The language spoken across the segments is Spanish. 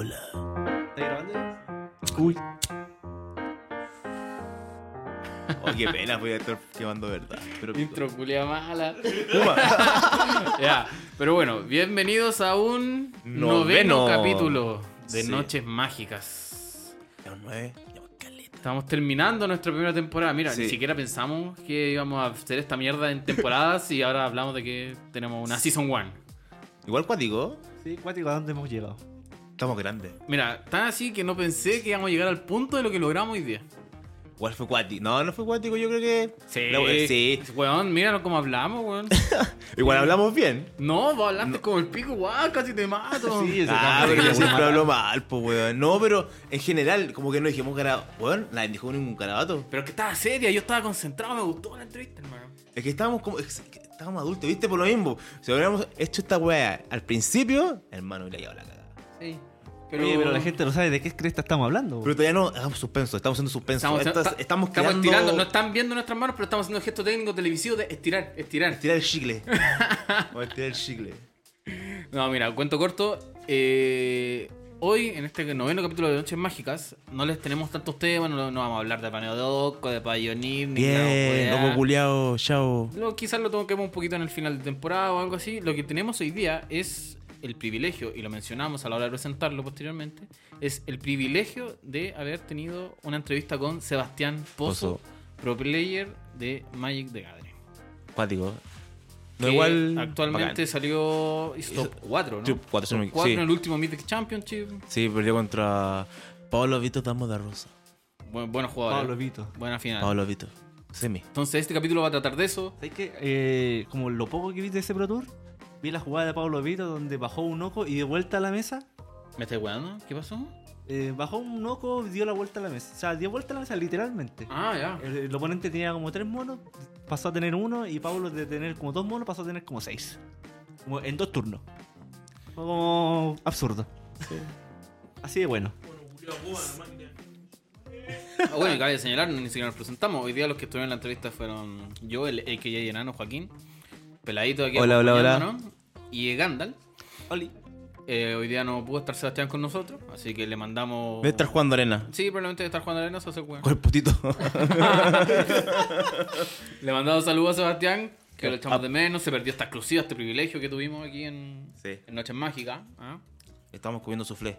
Hola. ¿Estás grabando? Uy. Oh, qué pena, voy a estar quemando verdad. Pero Intro culia mala. Puma. ya, pero bueno, bienvenidos a un Noveno. noveno, capítulo de Sí. Noches Mágicas. Ya un nueve, ya un caleta. Estamos terminando nuestra primera temporada. Mira, Sí. ni siquiera pensamos que íbamos a hacer esta mierda en temporadas y ahora hablamos de que tenemos una Season 1. Igual cuático, Sí, cuático, ¿a dónde hemos llegado? Estamos grandes. Mira, tan así que no pensé que íbamos a llegar al punto de lo que logramos hoy día. Igual fue cuático. No, no fue cuático, yo creo que. Sí, sí. Weón, mira cómo hablamos, weón. Igual hablamos bien. No, vos hablaste como el pico, guau, casi te mato. Sí, ese Ah, pero yo siempre hablo mal, pues, weón. No, pero en general, como que no dijimos garabato. Weón, nadie dijo ningún garabato. Pero es que estaba seria, yo estaba concentrado, me gustó la entrevista, hermano. Es que estábamos como. es que estábamos adultos, ¿viste? Por lo mismo. Si hubiéramos hecho esta weá al principio, hermano, hubiera llevado la cagada. Sí. Oye, pero la gente no sabe de qué cresta estamos hablando. Pero todavía no hagamos suspenso, estamos haciendo suspenso. Estamos, Estas- está- estamos estamos creando- estirando, no están viendo nuestras manos, pero estamos haciendo el gesto técnico televisivo de estirar, estirar. Estirar el chicle. A estirar el chicle. No, mira, cuento corto. eh, hoy, en este noveno capítulo de Noches Mágicas, no les tenemos tantos temas, no, no vamos a hablar de Paneo de Oco, de Pioneer, ni Bien, loco culiao, chao. Lo- quizás lo toquemos un poquito en el final de temporada o algo así. Lo que tenemos hoy día es el privilegio, y lo mencionamos a la hora de presentarlo posteriormente, es el privilegio de haber tenido una entrevista con Sebastián Pozo, Pozo. pro player de Magic the Gathering. Cuático. No, que igual. Actualmente bacán. salió hizo top 4, ¿no? Top cuatro sí. en el último Mythic Championship. Sí, perdió contra Pablo Vito Damo da Rosa. Buen, buenos jugadores. Pablo Vito. Buena final. Pablo Vito. Semi. Entonces este capítulo va a tratar de eso. ¿Sabes qué? Eh, como lo poco que vi de ese Pro Tour, vi la jugada de Pablo Vito donde bajó un oco y de vuelta a la mesa. ¿Me estás weando? ¿Qué pasó? eh, bajó un oco y dio la vuelta a la mesa. O sea, dio vuelta a la mesa literalmente. Ah, ya. El, el oponente tenía como tres monos, pasó a tener uno y Pablo de tener como dos monos pasó a tener como seis. Como en dos turnos. Fue como absurdo. Así de bueno. Ah, bueno, y cabe señalar, ni siquiera nos presentamos. Hoy día los que estuvieron en la entrevista fueron yo, el AKJ enano Joaquín, Peladito aquí Hola, hola, hola. y Gandalf. Oli. Eh, hoy día no pudo estar Sebastián con nosotros, así que le mandamos... Debe estar jugando arena. Sí, probablemente debe estar jugando arena, se puede. Con el putito. Le mandamos saludos a Sebastián, que lo Ah. echamos de menos. Se perdió esta exclusiva, este privilegio que tuvimos aquí en, Sí. en Noches Mágicas. ¿ah? Estamos comiendo soufflé.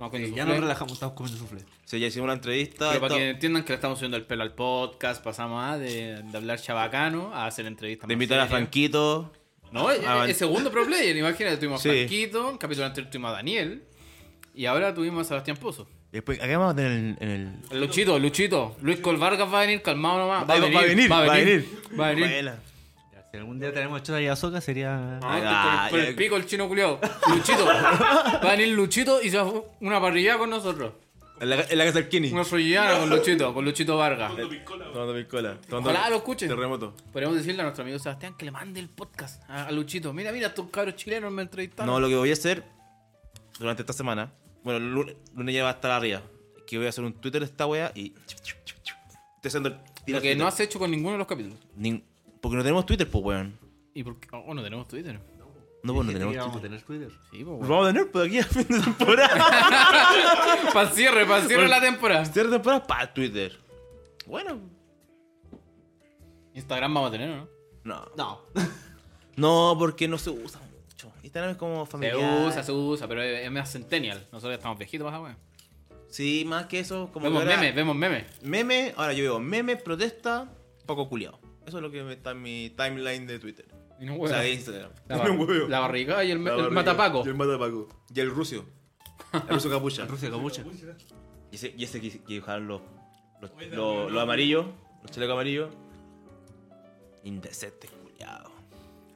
Eh, el ya nos relajamos, estamos comiendo soufflé. Sí, ya hicimos la entrevista. Pero para que entiendan que le estamos subiendo el pelo al podcast, pasamos a de, de hablar chabacano a hacer entrevistas. De invitar a. Franquito. No, el, Ah, el segundo pro player, imagínate, tuvimos a Sí. Franquito, en capítulo anterior tuvimos a Daniel y ahora tuvimos a Sebastián Pozo. Después, acá vamos a tener en el. en el- El Luchito, Luchito, Luis Colvargas va a venir, calmado nomás. Va a venir, va a venir, va a venir. Buena. Ya, si algún día tenemos chota y azoka sería. Ah, este Ah, con, el- ya. pico el chino culiao. Luchito. Va a venir Luchito y se va a fu- una parrilla con nosotros. En la, en la casa del Kenny. Una sollillana con Luchito, con Luchito Vargas. Tomando piscola. Tomando Ojalá lo escuchen. Terremoto. Podríamos decirle a nuestro amigo Sebastián que le mande el podcast a, a Luchito. Mira, mira, estos cabros chilenos me entrevistaron. No, lo que voy a hacer durante esta semana. Bueno, el lunes, lunes ya va a estar arriba. Que voy a hacer un Twitter de esta wea y. Estoy haciendo el. Lo que no has hecho con ninguno de los capítulos. Nin- Porque no tenemos Twitter, pues, weón. ¿Y por qué? Oh, no tenemos Twitter. No, pues no tenemos que íbamos a Twitter. tener Twitter. Sí, pues, Lo vamos a tener, pues aquí a fin de temporada. para cierre, para cierre la temporada. Cierre de temporada para Twitter. Bueno. Instagram vamos a tener, ¿o ¿no? No. No. No, porque no se usa mucho. Instagram es como Se familiar. usa, se usa, pero es es más centennial. Nosotros ya estamos viejitos, más weón. Sí, más que eso. Como Vemos que ahora- memes, vemos memes. Meme, ahora yo veo meme, protesta, poco culiado. Eso es lo que está en mi timeline de Twitter. Y no O sea, de Instagram. La, No bar- huevo. la barriga y el, La el barriga. matapaco. Y el matapaco. Y el rucio. El rucio capucha. Rusia, capucha. Y ese, y ese que, que dibujaron los, los, los, los amarillos, los chalecos amarillos. Indecentes, culiado.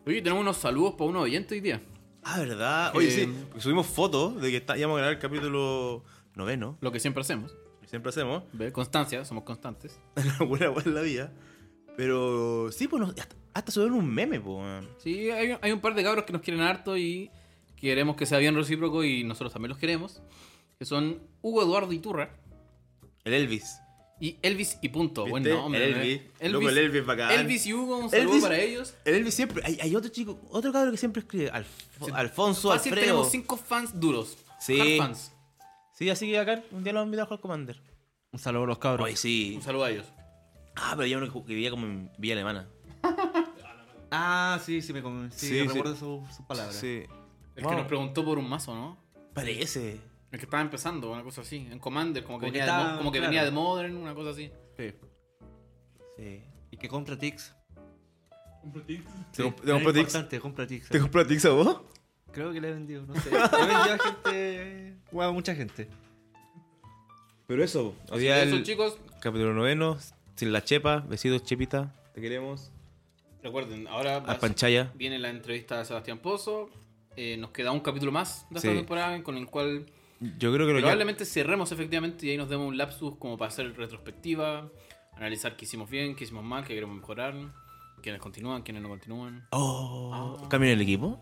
Oye, tenemos unos saludos para unos oyentes hoy día. Ah, ¿verdad? Oye, Eh, sí. porque subimos fotos de que está, íbamos a grabar el capítulo noveno. Lo que siempre hacemos. que Siempre hacemos. ¿Ve? Constancia, somos constantes. Una buena buena en la vida. Pero sí, pues hasta, hasta subieron un meme, pues. Sí, hay, hay un par de cabros que nos quieren harto y queremos que sea bien recíproco y nosotros también los queremos. Que son Hugo Eduardo Iturra El Elvis. y Elvis y punto. Buen ¿Viste? nombre. El ¿no? Elvis. Loco, el Elvis bacán. Elvis y Hugo, un saludo Elvis- para ellos. El Elvis siempre. Hay, hay otro chico, otro cabrón que siempre escribe. Alf- Sí. Alfonso, Fácil Alfredo. tenemos cinco fans duros. Sí. Hard fans. Sí, así que acá un día lo vamos a invitar a jugar Commander. Un saludo a los cabros. Hoy sí. Un saludo a ellos. Ah, pero yo uno que vivía como en Villa Alemana. Ah, sí, sí, me con... sí, Sí, sí. recuerdo su- sus palabras. Sí. El Wow. que nos preguntó por un mazo, ¿no? Parece. El que estaba empezando, una cosa así. En Commander, como que, Como que venía, de, estaba- mo- como que claro. venía de Modern, una cosa así. Sí. Sí. Y que compra Tix. ¿Te, Sí, comp- te compró Tix? importante, compra Tix. ¿Te compró Tix a vos? Creo que le he vendido, no sé. Le he vendido a gente. Bueno, a mucha gente. Pero eso, hoy día eso, el chicos, capítulo noveno, sin la chepa, besitos Chepita, te queremos. recuerden, ahora A Panchaya. viene la entrevista de Sebastián Pozo. Eh, nos queda un capítulo más de esta Sí. temporada con el cual Yo creo que lo probablemente cerremos efectivamente y ahí nos demos un lapsus como para hacer retrospectiva, analizar qué hicimos bien, qué hicimos mal, qué queremos mejorar, quiénes continúan, quiénes no continúan. Oh. ¿cambio en el equipo?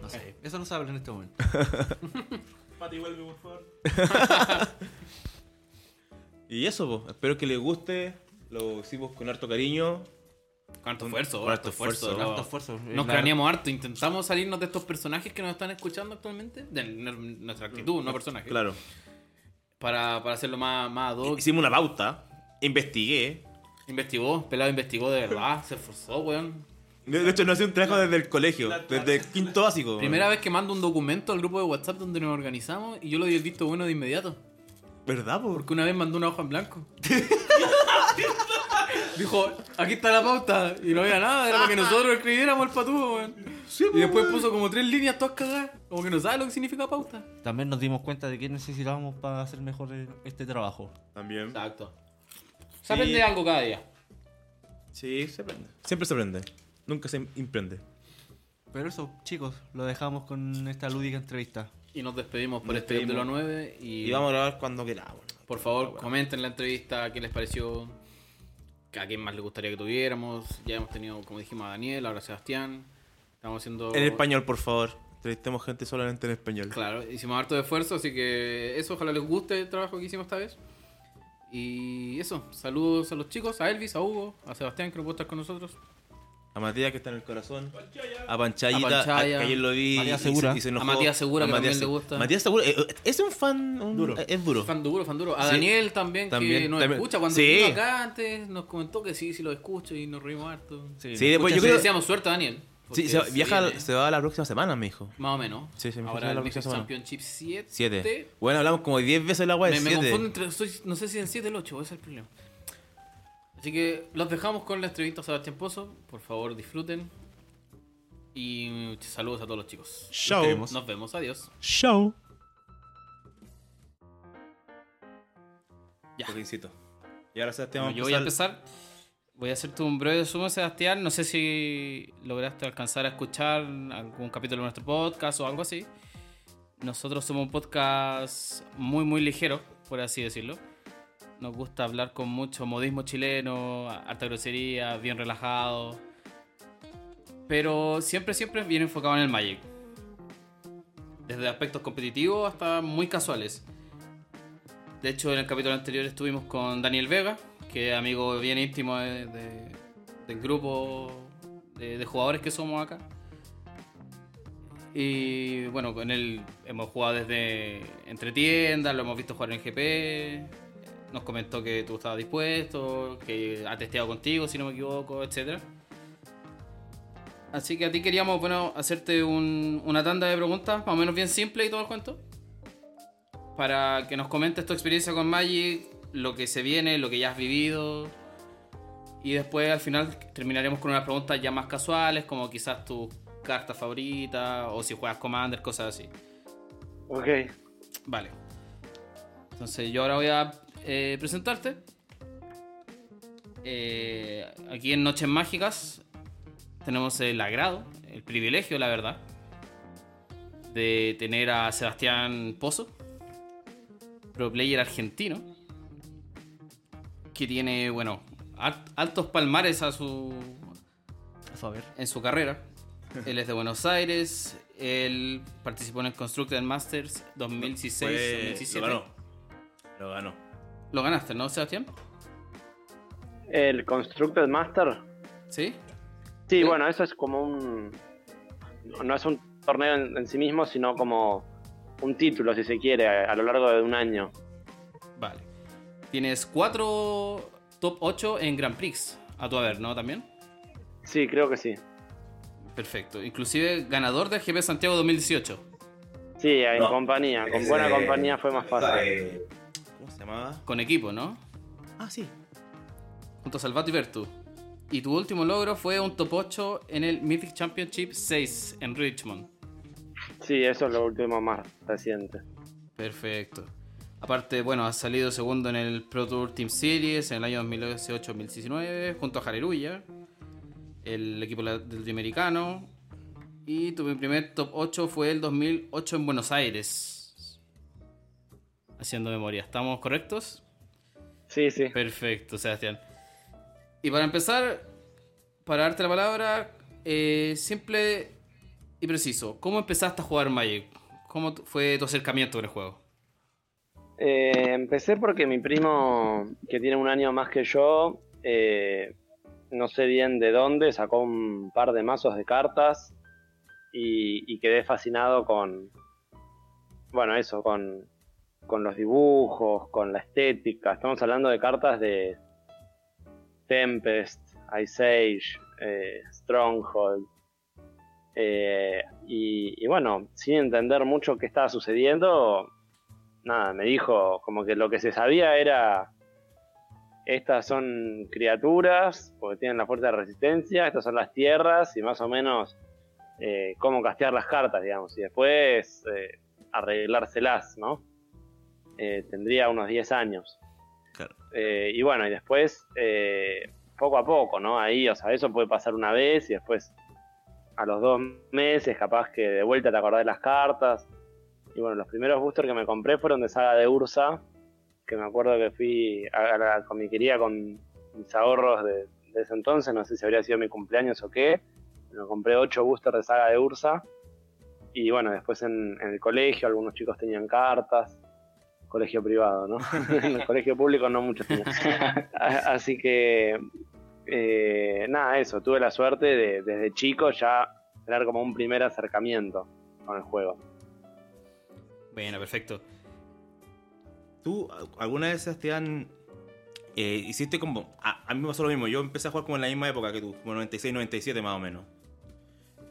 No sé. Eso no se habla en este momento. Pati, vuelve, por favor. y eso, po. espero que les guste. Lo hicimos con harto cariño. Con harto esfuerzo, con harto esfuerzo. Harto esfuerzo. Nos craneamos harto, intentamos salirnos de estos personajes que nos están escuchando actualmente, de nuestra actitud, no personajes, Claro. para, para hacerlo más, más ad hoc. Hicimos una pauta. Investigué. Investigó, Pelado investigó de verdad, se esforzó, weón. De de hecho, no hacía un trabajo desde el colegio. Desde el quinto básico. Primera vez que mando un documento al grupo de WhatsApp donde nos organizamos y yo lo di el visto bueno de inmediato. ¿Verdad, po? Porque una vez mandó una hoja en blanco. Dijo, aquí está la pauta. Y no había nada, era para que nosotros escribiéramos el patudo, weón. y después puso como tres líneas todas cagadas. Como que no sabe lo que significa pauta. También nos dimos cuenta de qué necesitábamos para hacer mejor este trabajo. También. Exacto. Se Sí. aprende algo cada día. Sí, se aprende. Siempre se aprende. Nunca se imprende. Pero eso, chicos, lo dejamos con esta lúdica entrevista. Y nos despedimos por Nos este despedimos. capítulo 9. Y, Y vamos a grabar cuando queramos. por favor, comenten la entrevista, qué les pareció. A quién más les gustaría que tuviéramos. Ya hemos tenido, como dijimos, a Daniel, ahora a Sebastián. Estamos haciendo. En español, por favor. Entrevistemos gente solamente en español. Claro, hicimos harto de esfuerzo, así que eso, ojalá les guste el trabajo que hicimos esta vez. Y eso, saludos a los chicos, a Elvis, a Hugo, a Sebastián que no puede estar con nosotros. A Matías que está en el corazón. A Panchayita, A Panchaya. a- que ayer lo vi. Matías y se- Segura. y se enojó. A Matías Segura, que también Se- le gusta. Matías Segura. eh, eh, es un fan. un- Duro. Es duro. Fan duro, fan duro. A Sí. Daniel también, que También, nos también. escucha. Cuando Sí. vino acá antes nos comentó que sí, sí lo escucho y nos reímos harto. Sí, después yo Le creo. deseamos suerte a Daniel. Sí, se, viaja, viene, se va la próxima semana, me dijo. Más o menos. Sí, sí, me Ahora fue la el próxima semana. Championship 7. Siete. Bueno, hablamos como 10 veces la de Me, me 7. confundo entre. soy- no sé si el 7 o el 8, ese es el problema. Así que los dejamos con la entrevista a Sebastián Pozo. Por favor, disfruten. Y saludos a todos los chicos. Show. queremos. Nos vemos, adiós. Show. Ya. Y ahora Sebastián Bueno, vamos yo voy a empezar. Voy a hacerte un breve resumen, Sebastián. No sé si lograste alcanzar a escuchar algún capítulo de nuestro podcast o algo así. Nosotros somos un podcast muy, muy ligero, por así decirlo. Nos gusta hablar con mucho modismo chileno, harta grosería, bien relajado. Pero siempre, siempre bien enfocado en el Magic. Desde aspectos competitivos hasta muy casuales. De hecho, en el capítulo anterior estuvimos con Daniel Vega, que es amigo bien íntimo de- de- del grupo de, de jugadores que somos acá. Y bueno, con él hemos jugado desde entre tiendas, lo hemos visto jugar en GP. Nos comentó que tú estabas dispuesto, que ha testeado contigo, si no me equivoco, etcétera. Así que a ti queríamos, bueno, hacerte un- una tanda de preguntas, más o menos bien simple y todo el cuento para que nos comentes tu experiencia con Magic, lo que se viene, lo que ya has vivido. Y después al final terminaremos con unas preguntas ya más casuales, como quizás tu carta favorita, o si juegas Commander, cosas así. Ok. Vale. Entonces yo ahora voy a eh, presentarte. Eh, aquí en Noches Mágicas tenemos el agrado, el privilegio, la verdad, de tener a Sebastián Pozo, pro player argentino, que tiene, bueno, alt- altos palmares a su, en su carrera. Él es de Buenos Aires, él participó en el Constructed Masters 2016-2017. Lo ganó. Lo ganó. Lo ganaste, ¿no, Sebastián? El Constructed Master. Sí. Sí, Sí. bueno, eso es como un. No no es un torneo en, en sí mismo, sino como un título, si se quiere, a, a lo largo de un año. Vale. Tienes cuatro top 8 en Grand Prix, a tu haber, ¿no? También. Sí, creo que sí. Perfecto. Inclusive ganador del GP Santiago 2018. Sí, en No, compañía. Con buena compañía fue más fácil. ¿Cómo se llamaba? Con equipo, ¿no? Ah, sí. Junto a Salvato y Vertu. Y tu último logro fue un top 8 en el Mythic Championship 6 en Richmond. Sí, eso es lo último más reciente. Perfecto. Aparte, bueno, has salido segundo en el Pro Tour Team Series en el año 2018-2019 junto a Hallelujah, el equipo la- del americano. Y tu primer top 8 fue el 2008 en Buenos Aires. Haciendo memoria, ¿estamos correctos? Sí, sí. Perfecto, Sebastián. Y para empezar, para darte la palabra, eh, simple y preciso, ¿cómo empezaste a jugar Magic? ¿Cómo fue tu acercamiento con el juego? Eh, empecé porque mi primo, que tiene un año más que yo, eh, no sé bien de dónde, sacó un par de mazos de cartas y, y quedé fascinado con, bueno, eso, con, con los dibujos, con la estética. Estamos hablando de cartas de Tempest, Ice Age, eh, Stronghold. Eh, y, bueno, sin entender mucho qué estaba sucediendo, nada, me dijo como que lo que se sabía era estas son criaturas porque tienen la fuerza de resistencia, estas son las tierras y más o menos eh, cómo castear las cartas, digamos, y después eh, arreglárselas, ¿no? Eh, tendría unos 10 años. Claro. Eh, y bueno, y después eh, poco a poco, ¿no? Ahí, o sea, eso puede pasar una vez y después a los dos meses capaz que de vuelta te acordás de las cartas. Y bueno, los primeros boosters que me compré fueron de saga de Ursa, que me acuerdo que fui a la comiquería con mis ahorros de, de ese entonces, no sé si habría sido mi cumpleaños o qué. Me compré ocho boosters de saga de Ursa. Y bueno, después en, en el colegio algunos chicos tenían cartas. Colegio privado, ¿no? en el colegio público no. A- Así que, eh, nada, eso. Tuve la suerte de desde chico ya tener como un primer acercamiento con el juego. Bueno, perfecto. ¿Tú alguna vez, Sebastián, eh, hiciste como... A, a mí me pasó lo mismo. Yo empecé a jugar como en la misma época que tú, como 96, 97 más o menos.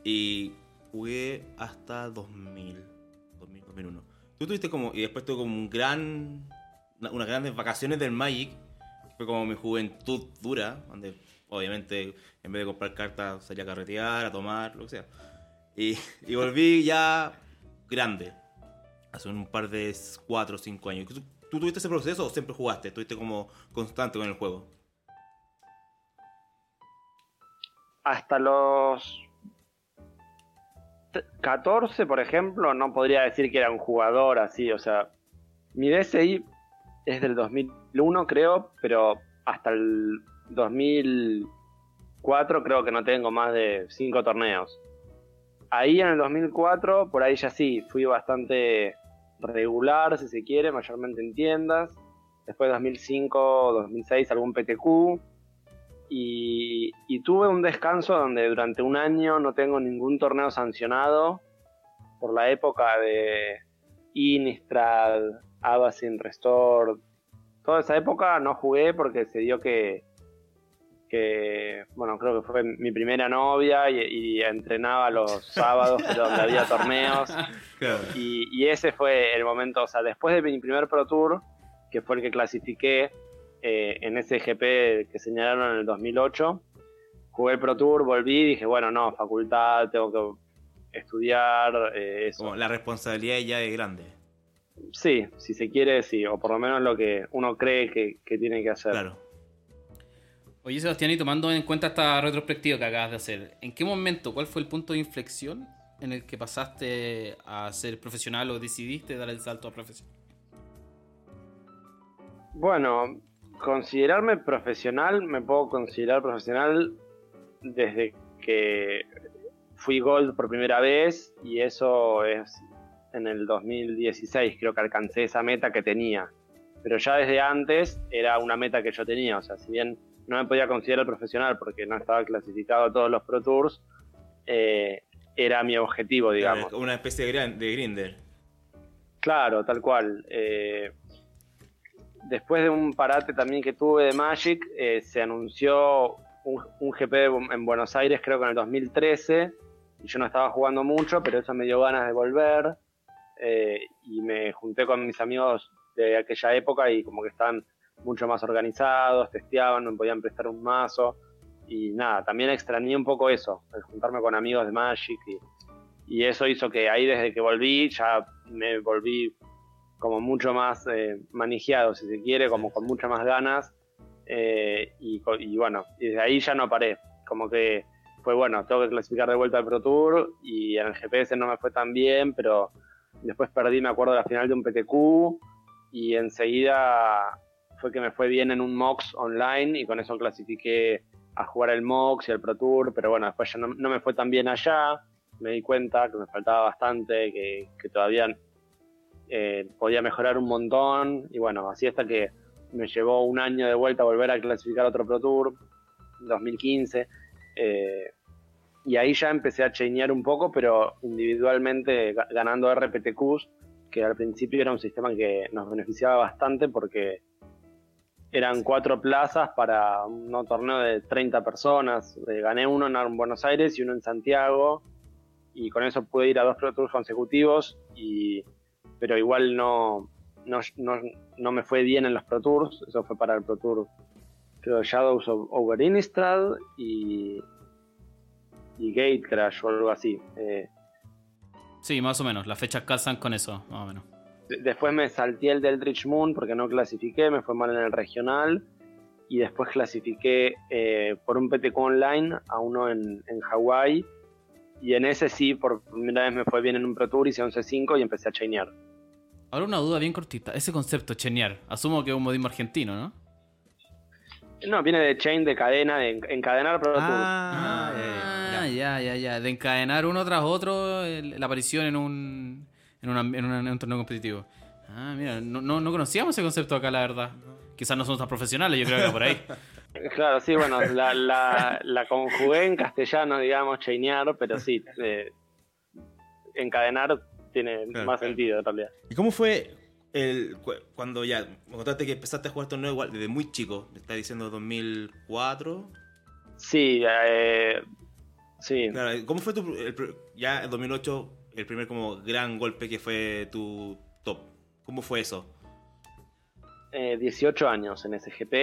Y jugué hasta 2000, 2000 2001. Tú tuviste como... Y después tuve como un gran... una- unas grandes vacaciones del Magic. Fue como mi juventud dura, donde obviamente en vez de comprar cartas salía a carretear, a tomar, lo que sea. Y, y volví ya grande hace un par de 4 o 5 años. ¿Tú, tuviste ese proceso o siempre jugaste? ¿Estuviste como constante con el juego? hasta los 14, por ejemplo, no podría decir que era un jugador así, o sea, mi DSI es del 2001, creo, pero hasta el 2004 creo que no tengo más de 5 torneos. Ahí en el 2004, por ahí ya sí, fui bastante regular, si se quiere, mayormente en tiendas. Después 2005, 2006, algún PTQ. Y, y tuve un descanso donde durante un año no tengo ningún torneo sancionado por la época de Innistrad, Abacin, Restore. Toda esa época no jugué porque se dio que, que bueno, creo que fue mi primera novia y, y entrenaba los sábados, donde había torneos. Y, y ese fue el momento, o sea, después de mi primer Pro Tour, que fue el que clasifiqué eh, en ese GP que señalaron en el 2008, jugué el Pro Tour, volví y dije, bueno, no, facultad, tengo que estudiar, eh, eso. Como la responsabilidad ya es grande. Sí, si se quiere, sí, o por lo menos lo que uno cree que, que tiene que hacer. Claro. Oye, Sebastián, y tomando en cuenta esta retrospectiva que acabas de hacer, ¿en qué momento, cuál fue el punto de inflexión en el que pasaste a ser profesional o decidiste dar el salto a profesional? Bueno, considerarme profesional, me puedo considerar profesional desde que fui Gold por primera vez y eso es en el 2016, creo que alcancé esa meta que tenía. Pero ya desde antes era una meta que yo tenía, o sea, si bien no me podía considerar profesional porque no estaba clasificado a todos los Pro Tours, eh, era mi objetivo, digamos. Claro, Una especie de, de grinder. Claro, tal cual. Eh, después de un parate también que tuve de Magic, eh, se anunció un, GP en Buenos Aires, creo que en el 2013, y yo no estaba jugando mucho, pero eso me dio ganas de volver, eh, y me junté con mis amigos de aquella época y como que están mucho más organizados, testeaban, me podían prestar un mazo, y nada, también extrañé un poco eso, el juntarme con amigos de Magic, y, y eso hizo que ahí desde que volví ya me volví como mucho más eh, manejado, si se quiere, como con muchas más ganas. eh, y, y bueno, y desde ahí ya no paré. Como que fue bueno, tengo que clasificar de vuelta al Pro Tour y en el GPS no me fue tan bien, pero después perdí, me acuerdo, la final de un PTQ y enseguida fue que me fue bien en un MOX online y con eso clasifiqué a jugar el MOX y el Pro Tour, pero bueno, después ya no, no me fue tan bien allá, me di cuenta que me faltaba bastante, que, que todavía eh, podía mejorar un montón y bueno, así hasta que me llevó un año de vuelta a volver a clasificar otro Pro Tour, 2015, eh, y ahí ya empecé a chainear un poco, pero individualmente ga- ganando RPTQs, que al principio era un sistema que nos beneficiaba bastante porque eran cuatro plazas para un torneo de 30 personas. Eh, gané uno en Buenos Aires y uno en Santiago, y con eso pude ir a dos Pro Tours consecutivos, y, pero igual no, no, no, no me fue bien en los Pro Tours. Eso fue para el Pro Tour, creo, Shadows of, over Innistrad y, y Gate Crash o algo así. Eh, Sí, más o menos. Las fechas calzan con eso, más o menos. de- después me salté el del Rich Moon porque no clasifiqué, me fue mal en el regional. Y después clasifiqué eh, por un PTQ online a uno en, en Hawái. Y en ese sí, por primera vez me fue bien en un Pro Tour, hice 11.5 y empecé a chainear. Ahora una duda bien cortita. Ese concepto, chenear, asumo que es un modismo argentino, ¿no? No, viene de chain, de cadena, de en- encadenar Tours. Ah, Ah, ya, ya, ya. De encadenar uno tras otro el- la aparición en un, en, una- en una- en un torneo competitivo. Ah, mira, no, no, no conocíamos ese concepto acá, la verdad. Quizás no somos tan profesionales, yo creo que era por ahí. Claro, sí, bueno, la, la, la conjugué en castellano, digamos, chainear, pero sí, eh, encadenar tiene Claro, más claro. sentido en realidad. ¿Y cómo fue el, cu- cuando ya me contaste que empezaste a jugar torneo igual desde muy chico? Me estás diciendo 2004. Sí, eh, sí. Claro, ¿cómo fue tu el ya en 2008 el primer como gran golpe que fue tu top? ¿Cómo fue eso? eh, 18 años en SGP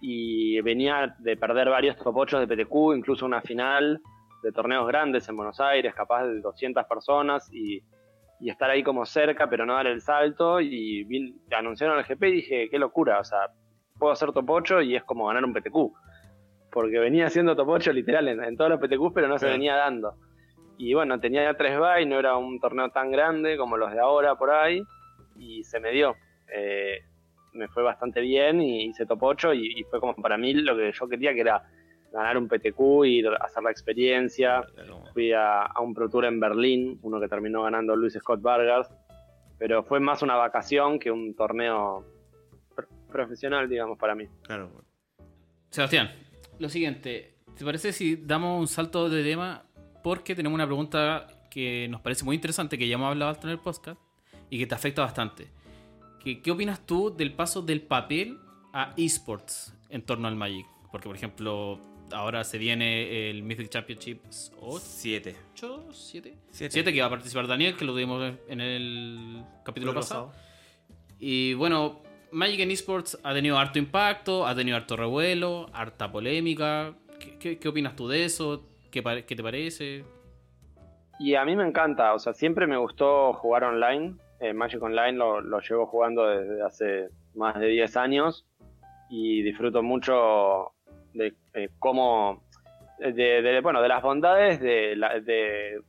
y venía de perder varios top 8 de PTQ, incluso una final de torneos grandes en Buenos Aires, capaz de 200 personas y, y estar ahí como cerca, pero no dar el salto. Y vi- anunciaron el GP y dije, qué locura, o sea, puedo hacer top 8 y es como ganar un PTQ. Porque venía haciendo top 8 literal en, en todos los PTQ, pero no se venía dando. Y bueno, tenía ya 3 bye, no era un torneo tan grande como los de ahora por ahí, y se me dio. Eh, me fue bastante bien y hice top 8 y, y fue como para mí lo que yo quería que era ganar un PTQ, a hacer la experiencia. Fui a, a un Pro Tour en Berlín, uno que terminó ganando Luis Scott Vargas, pero fue más una vacación que un torneo pr- profesional, digamos, para mí. Claro. Sebastián, lo siguiente, ¿te parece si damos un salto de tema? Porque tenemos una pregunta que nos parece muy interesante, que ya hemos hablado en el podcast y que te afecta bastante. ¿Qué, qué opinas tú del paso del papel a esports en torno al Magic? Porque, por ejemplo, ahora se viene el Mythic Championships 8, 7. 7, Siete. 7 que va a participar Daniel, que lo tuvimos en el capítulo pasado. Y bueno, Magic en esports ha tenido harto impacto, ha tenido harto revuelo, harta polémica. ¿Qué, qué- qué opinas tú de eso? ¿Qué, te parece? Y a mí me encanta, o sea, siempre me gustó jugar online. Eh, Magic Online lo, lo llevo jugando desde hace más de 10 años y disfruto mucho de eh, cómo, de, de- bueno, de las bondades de la- de-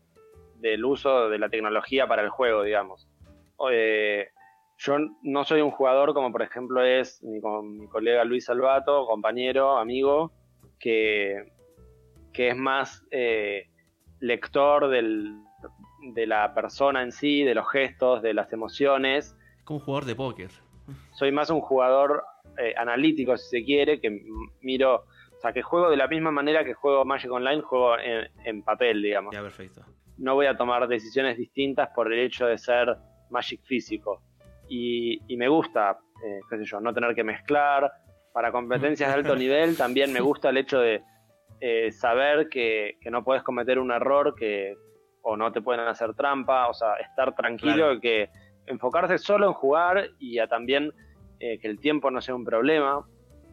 del uso de la tecnología para el juego, digamos. Eh, yo no soy un jugador como por ejemplo es mi, con mi colega Luis Salvato, compañero, amigo, que, que es más eh, lector del, de la persona en sí, de los gestos, de las emociones. Como un jugador de póker. Soy más un jugador eh, analítico, si se quiere, que miro, o sea, que juego de la misma manera que juego Magic Online, juego en, en papel, digamos. Ya, perfecto. No voy a tomar decisiones distintas por el hecho de ser Magic físico. Y, y me gusta, eh, qué sé yo, no tener que mezclar. Para competencias de alto nivel también me gusta el hecho de eh, saber que, que no puedes cometer un error que o no te pueden hacer trampa, o sea, estar tranquilo Claro. y que enfocarse solo en jugar y a también eh, que el tiempo no sea un problema.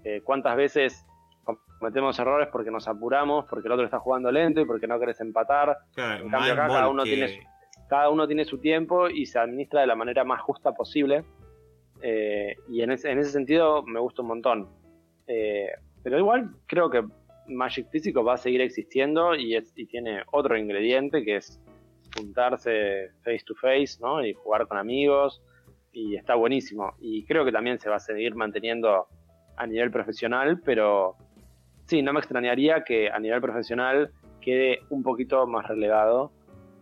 Eh, ¿Cuántas veces cometemos errores porque nos apuramos, porque el otro está jugando lento y porque no querés empatar? Claro, En cambio acá cada uno que- tiene su- cada uno tiene su tiempo y se administra de la manera más justa posible. Eh, y en ese, en ese sentido me gusta un montón. Eh, pero igual creo que Magic Físico va a seguir existiendo y, es, y tiene otro ingrediente que es juntarse face to face ¿no? y jugar con amigos. Y está buenísimo. Y creo que también se va a seguir manteniendo a nivel profesional, pero sí, no me extrañaría que a nivel profesional quede un poquito más relegado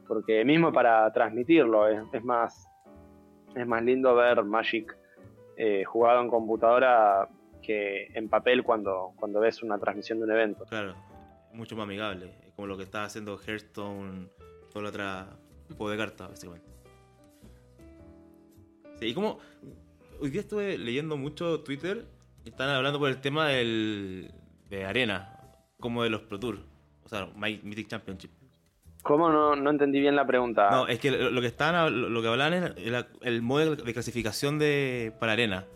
porque mismo para transmitirlo es, más es más lindo ver Magic eh, jugado en computadora que en papel cuando, cuando ves una transmisión de un evento. Claro, mucho más amigable. Como lo que está haciendo Hearthstone, toda la otra juego de cartas, básicamente. Sí, y como. Hoy día estuve leyendo mucho Twitter están hablando por el tema del, de Arena, como de los Pro Tour. O sea, My- Mythic Championship. ¿Cómo no, no entendí bien la pregunta? No, es que lo que estaban, hab- lo que hablaban era el, el modo de clasificación de para arena.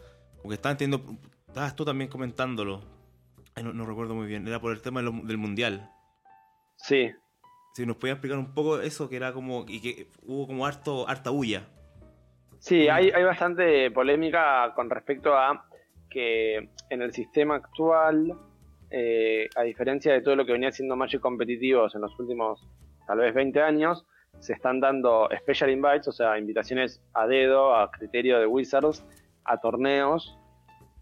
Porque estaban teniendo, estabas tú también comentándolo. Ay, no, no recuerdo muy bien. Era por el tema de lo- del mundial. Sí, Si nos podían explicar un poco eso, que era como y que hubo como harto, harta huya. sí, hay, hay bastante polémica con respecto a que en el sistema actual, eh, a diferencia de todo lo que venía siendo Magic competitivos en los últimos tal vez 20 años, se están dando special invites, o sea, invitaciones a dedo, a criterio de Wizards, a torneos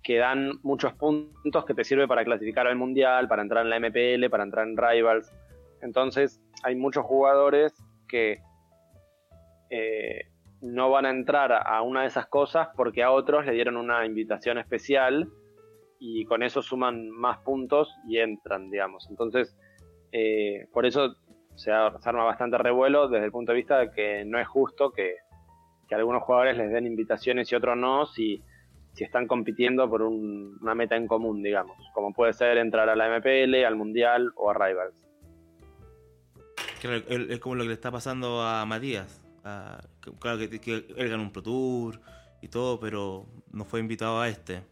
que dan muchos puntos que te sirve para clasificar al mundial, para entrar en la MPL, para entrar en Rivals. Entonces, hay muchos jugadores que eh, no van a entrar a una de esas cosas porque a otros le dieron una invitación especial y con eso suman más puntos y entran, digamos. Entonces, eh, por eso se, ar- se arma bastante revuelo desde el punto de vista de que no es justo que, que algunos jugadores les den invitaciones y otros no si, si están compitiendo por un- una meta en común, digamos. Como puede ser entrar a la MPL, al Mundial o a Rivals. El- es como lo que le está pasando a Matías. Claro que él ganó un Pro Tour y todo, pero no fue invitado a este.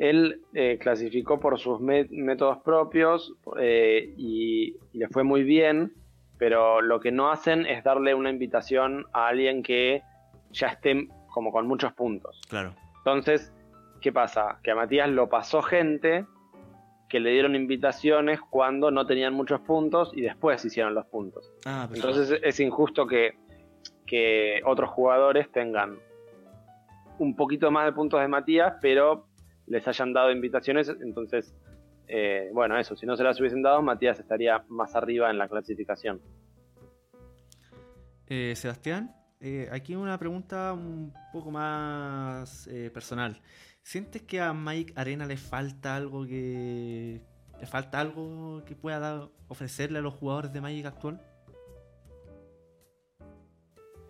Él eh, clasificó por sus mé- métodos propios eh, y, y le fue muy bien, pero lo que no hacen es darle una invitación a alguien que ya esté como con muchos puntos. Claro. Entonces, ¿qué pasa? Que a Matías lo pasó gente que le dieron invitaciones cuando no tenían muchos puntos y después hicieron los puntos. Ah, pero- Entonces es injusto que, que otros jugadores tengan un poquito más de puntos de Matías, pero les hayan dado invitaciones. Entonces, eh, bueno, eso, si no se las hubiesen dado, Matías estaría más arriba en la clasificación. Eh, Sebastián, eh, aquí una pregunta un poco más eh, personal. ¿Sientes que a Mike Arena le falta algo que le falta algo que pueda ofrecerle a los jugadores de Magic actual?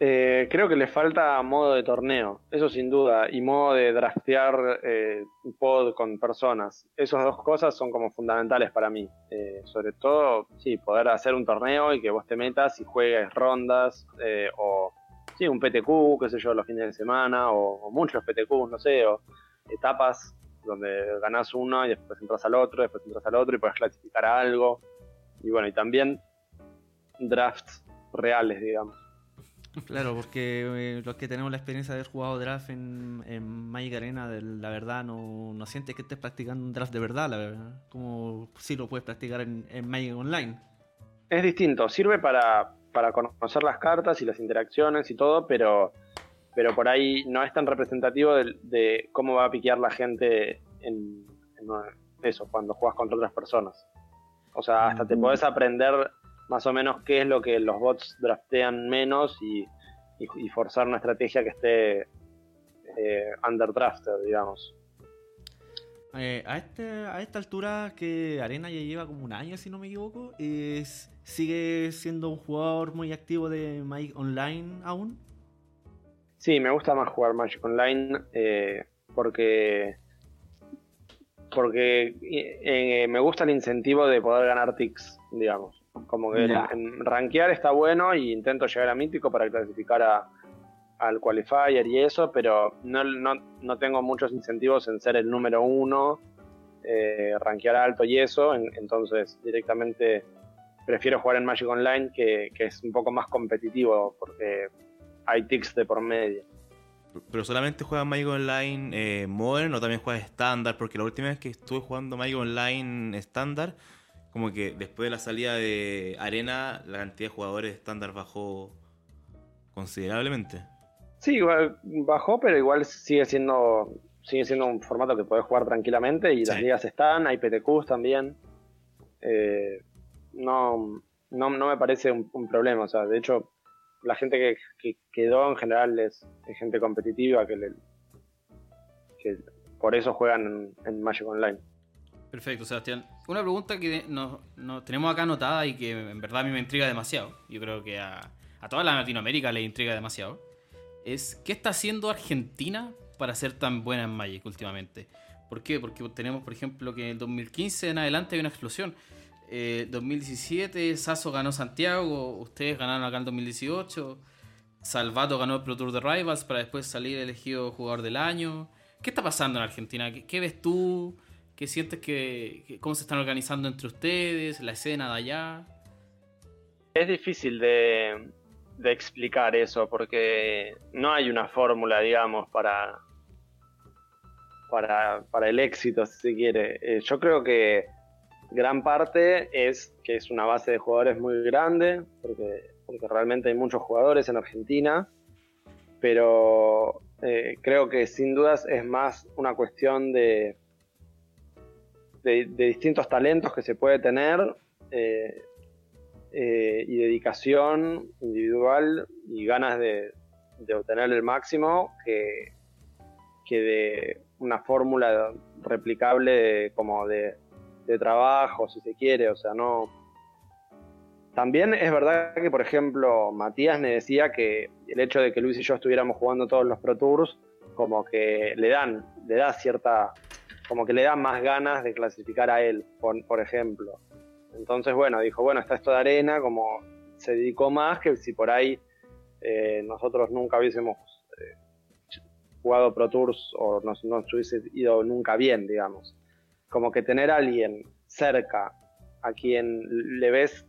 Eh, creo que le falta modo de torneo, eso sin duda, y modo de draftear eh, pod con personas. Esas dos cosas son como fundamentales para mí. Eh, sobre todo, sí, poder hacer un torneo y que vos te metas y juegues rondas, eh, o sí, un PTQ, qué sé yo, los fines de semana, o, muchos PTQ, no sé, o etapas donde ganás uno y después entras al otro, después entras al otro y puedes clasificar a algo. Y bueno, y también drafts reales, digamos. Claro, porque eh, los que tenemos la experiencia de haber jugado draft en, en Magic Arena, de- la verdad no, no sientes que estés practicando un draft de verdad, la verdad. Como si lo puedes practicar en, en Magic Online. Es distinto, sirve para, para conocer las cartas y las interacciones y todo, pero, pero por ahí no es tan representativo de, de cómo va a piquear la gente en, en eso, cuando juegas contra otras personas. O sea, hasta te podés aprender más o menos qué es lo que los bots draftean menos y, y, y forzar una estrategia que esté eh, underdrafted, digamos. Eh, a, este, a esta altura que Arena ya lleva como un año, si no me equivoco, es, sigue siendo un jugador muy activo de Magic Online aún. Sí, me gusta más jugar Magic Online eh, porque porque eh, me gusta el incentivo de poder ganar ticks, digamos. Como que en, en rankear está bueno y intento llegar a mítico para clasificar a, al qualifier y eso, pero no, no, no tengo muchos incentivos en ser el número uno, eh, rankear alto y eso, en- entonces directamente prefiero jugar en Magic Online que, que es un poco más competitivo porque hay ticks de por medio. Pero solamente juegas Magic Online eh, Modern o también juegas estándar, porque la última vez que estuve jugando Magic Online estándar, como que después de la salida de Arena, la cantidad de jugadores estándar bajó considerablemente. Sí, igual bajó, pero igual sigue siendo sigue siendo un formato que podés jugar tranquilamente y las ligas están, hay PTQs también. Eh, no, no, no me parece un, un problema, o sea, de hecho, la gente que, que quedó en general es, es gente competitiva que, le- que por eso juegan en, en Magic Online. Perfecto, Sebastián. Una pregunta que nos, nos tenemos acá anotada y que en verdad a mí me intriga demasiado. Yo creo que a, toda la Latinoamérica le intriga demasiado. Es, ¿qué está haciendo Argentina para ser tan buena en Magic últimamente? ¿Por qué? Porque tenemos, por ejemplo, que en el 2015 en adelante hay una explosión. Eh, 2017, Sasso ganó Santiago, ustedes ganaron acá en 2018. Salvato ganó el Pro Tour de Rivals para después salir elegido jugador del año. ¿Qué está pasando en Argentina? ¿Qué, qué ves tú? ¿Qué sientes que, cómo se están organizando entre ustedes? La escena de allá. Es difícil de, de explicar eso porque no hay una fórmula, digamos, para, para, para el éxito, si se quiere. Eh, yo creo que gran parte es que es una base de jugadores muy grande, porque, porque realmente hay muchos jugadores en Argentina, pero eh, creo que sin dudas es más una cuestión de, de, distintos talentos que se puede tener. eh, eh, y dedicación individual y ganas de, de obtener el máximo que, que de una fórmula replicable como de, de trabajo, si se quiere, o sea, no... También es verdad que, por ejemplo, Matías me decía que el hecho de que Luis y yo estuviéramos jugando todos los Pro Tours, como que le dan, le da cierta, como que le da más ganas de clasificar a él, por, ejemplo. Entonces, bueno, dijo, bueno, está esto de arena, como se dedicó más que si por ahí eh, nosotros nunca hubiésemos eh, jugado Pro Tours o nos, no nos hubiese ido nunca bien, digamos. Como que tener a alguien cerca a quien le ves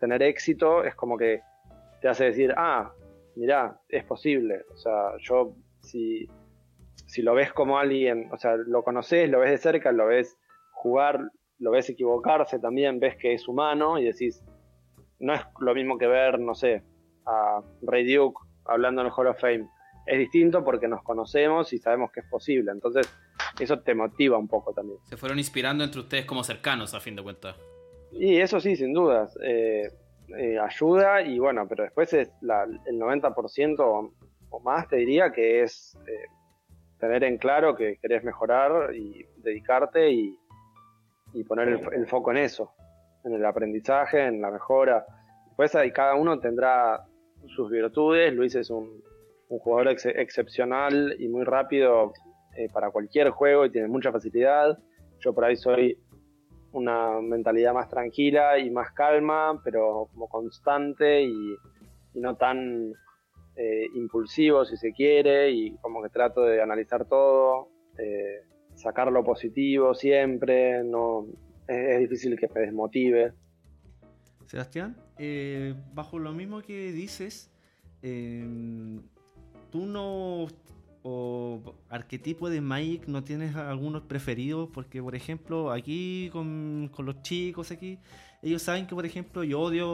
tener éxito es como que te hace decir, ah, mirá, es posible. O sea, yo, si, si lo ves como alguien, o sea, lo conoces, lo ves de cerca, lo ves jugar, lo ves equivocarse también, ves que es humano y decís, no es lo mismo que ver, no sé, a Ray Duke hablando en el Hall of Fame. Es distinto porque nos conocemos y sabemos que es posible. Entonces, eso te motiva un poco también. Se fueron inspirando entre ustedes como cercanos, a fin de cuentas. Y eso sí, sin dudas. eh, eh, ayuda y bueno, pero después es la- el 90% o, o más, te diría, que es eh, tener en claro que querés mejorar y dedicarte y, y poner el, foco en eso, en el aprendizaje, en la mejora. Después ahí cada uno tendrá sus virtudes. Luis es un, un jugador ex- excepcional y muy rápido eh, para cualquier juego y tiene mucha facilidad. Yo por ahí soy una mentalidad más tranquila y más calma, pero como constante y no tan eh, impulsivo si se quiere, y como que trato de analizar todo, eh, sacar lo positivo siempre, no es, difícil que me desmotive. Sebastián, eh, bajo lo mismo que dices, eh, tú no, o arquetipo de Magic, no tienes algunos preferidos, porque por ejemplo, aquí con, con los chicos aquí, ellos saben que por ejemplo yo odio,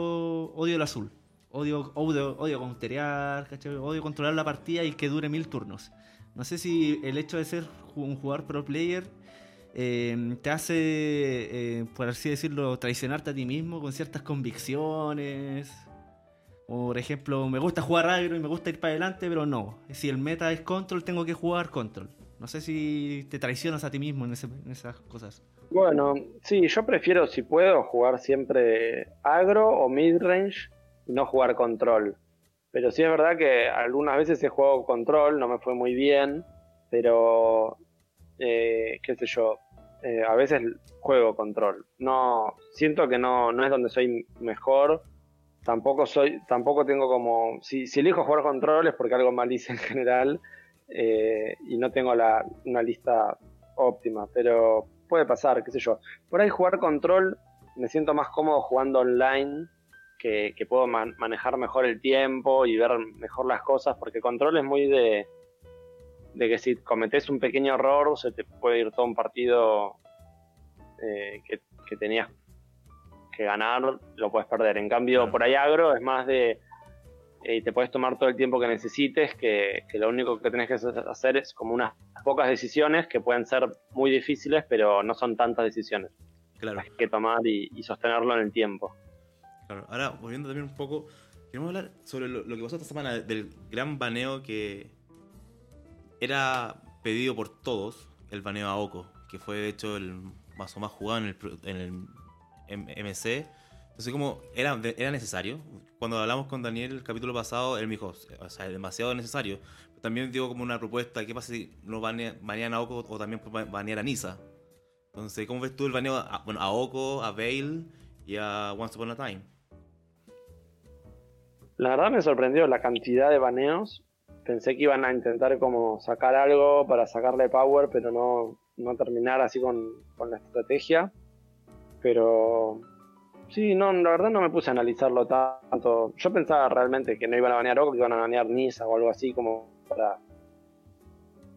odio el azul. Odio, odio, odio counterear, odio controlar la partida y que dure mil turnos. No sé si el hecho de ser un jugador pro player eh, te hace, eh, por así decirlo, traicionarte a ti mismo con ciertas convicciones. Por ejemplo, me gusta jugar agro y me gusta ir para adelante, pero no. Si el meta es control, tengo que jugar control. No sé si te traicionas a ti mismo en, ese- en esas cosas. Bueno, sí, yo prefiero, si puedo, jugar siempre agro o midrange y no jugar control. Pero sí es verdad que algunas veces he jugado control, no me fue muy bien, pero eh, qué sé yo, eh, a veces juego control. No, siento que no, no es donde soy mejor. Tampoco soy, tampoco tengo como, si, elijo jugar control es porque algo mal hice en general eh, y no tengo la, una lista óptima, pero puede pasar, qué sé yo. Por ahí jugar control me siento más cómodo jugando online, que, que puedo man- manejar mejor el tiempo y ver mejor las cosas, porque control es muy de, de que si cometes un pequeño error se te puede ir todo un partido eh, que, que tenías que ganar, lo puedes perder. En cambio, por ahí agro es más de... eh, te puedes tomar todo el tiempo que necesites, que, que lo único que tenés que hacer es como unas pocas decisiones que pueden ser muy difíciles, pero no son tantas decisiones Claro, hay que tomar y, y sostenerlo en el tiempo. Claro. Ahora, volviendo también un poco, queremos hablar sobre lo, lo que pasó esta semana del gran baneo que era pedido por todos, el baneo a Oko, que fue de hecho el mazo más jugado en el, en el MC. Entonces, como era, era necesario. Cuando hablamos con Daniel el capítulo pasado, él me dijo, o sea, es demasiado necesario. También dio como una propuesta, ¿qué pasa si no banea- banean a Oko o también banear a Nisa? Entonces, ¿cómo ves tú el baneo a, bueno, a Oko, a Veil y a Once Upon a Time? La verdad me sorprendió la cantidad de baneos. Pensé que iban a intentar como sacar algo para sacarle power, pero no, no terminar así con, con la estrategia. Pero sí, no, la verdad no me puse a analizarlo tanto. Yo pensaba realmente que no iban a banear Oko, que iban a banear Nisa o algo así como para,